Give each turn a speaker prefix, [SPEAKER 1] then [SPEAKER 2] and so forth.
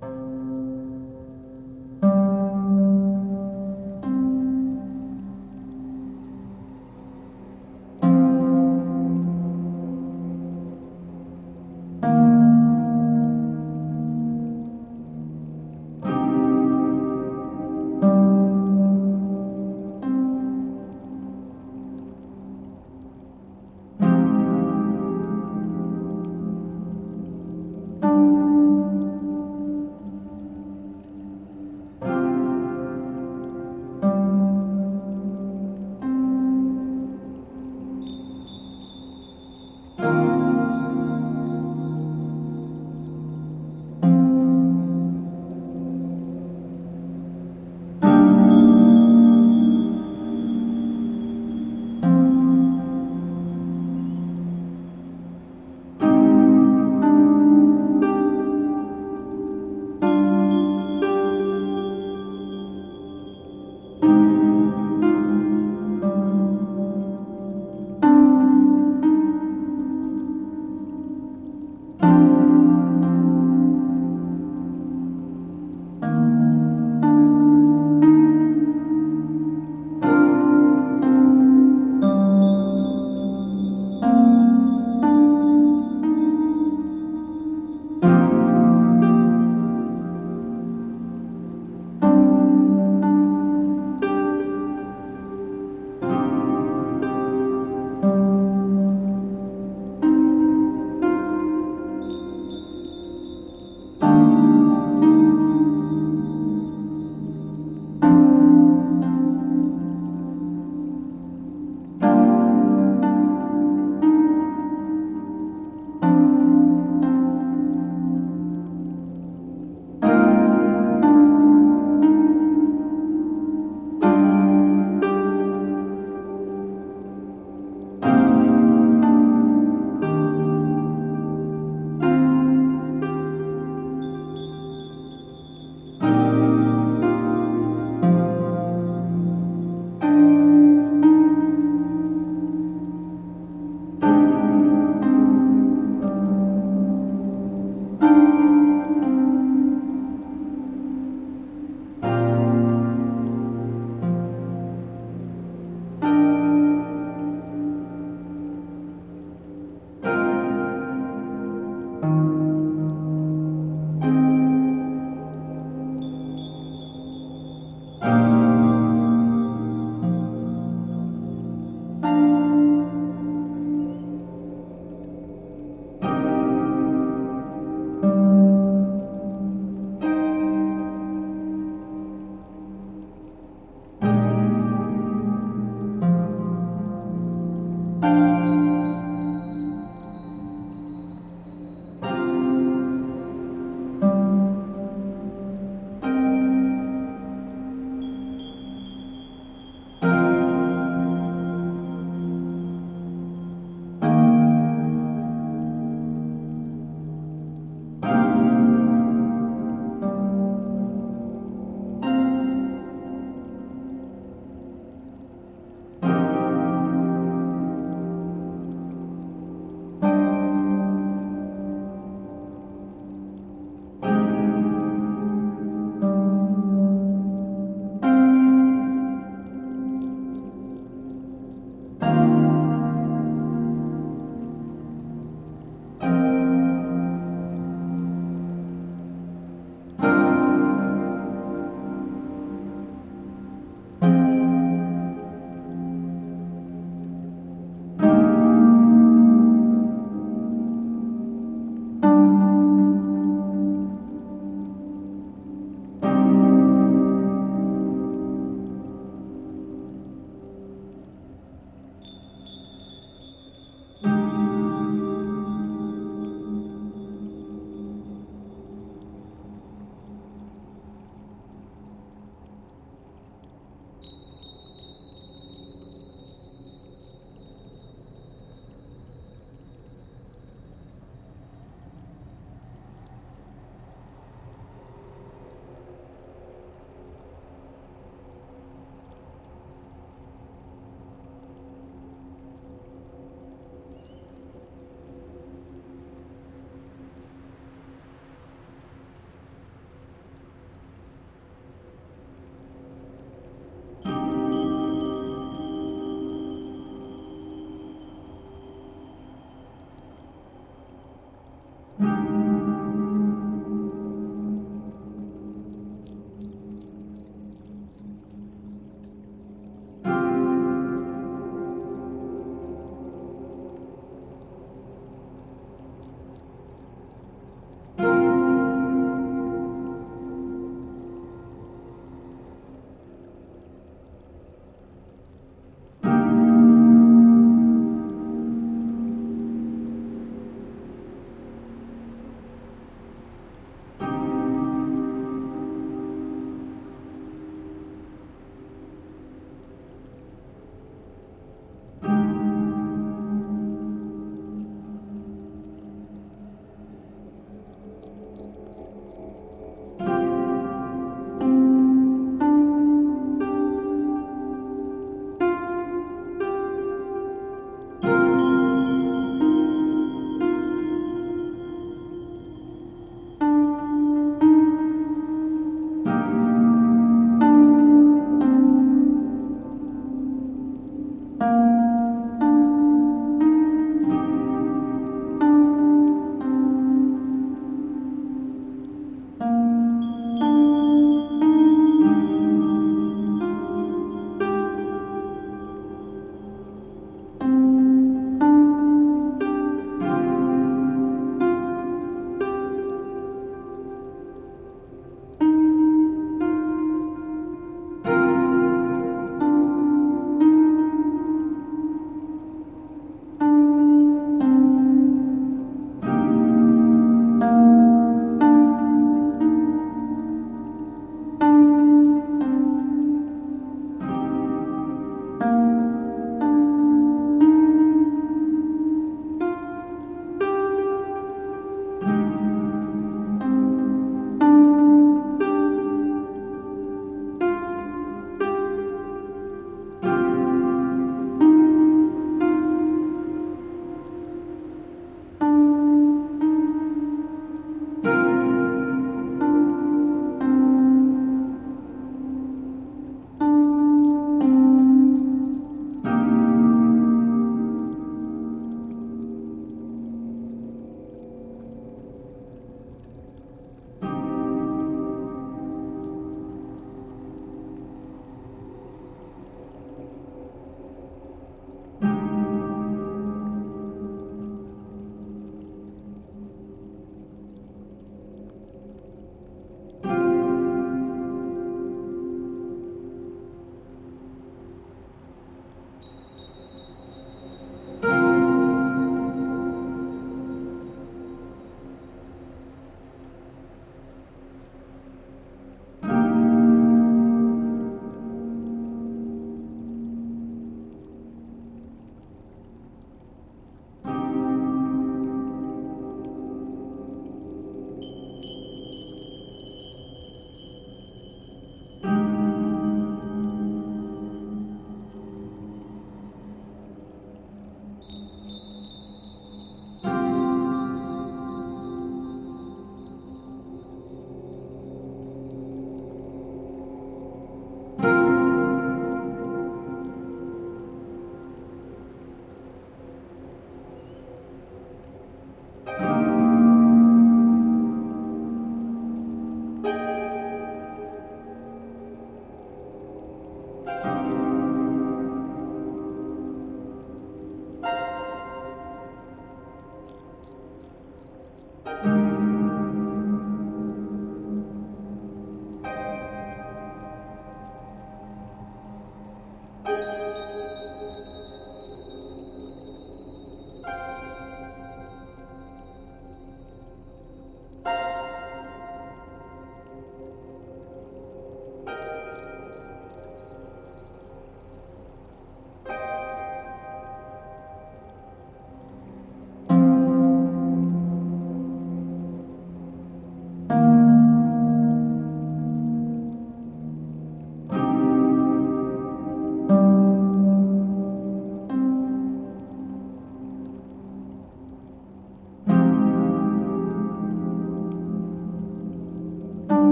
[SPEAKER 1] Música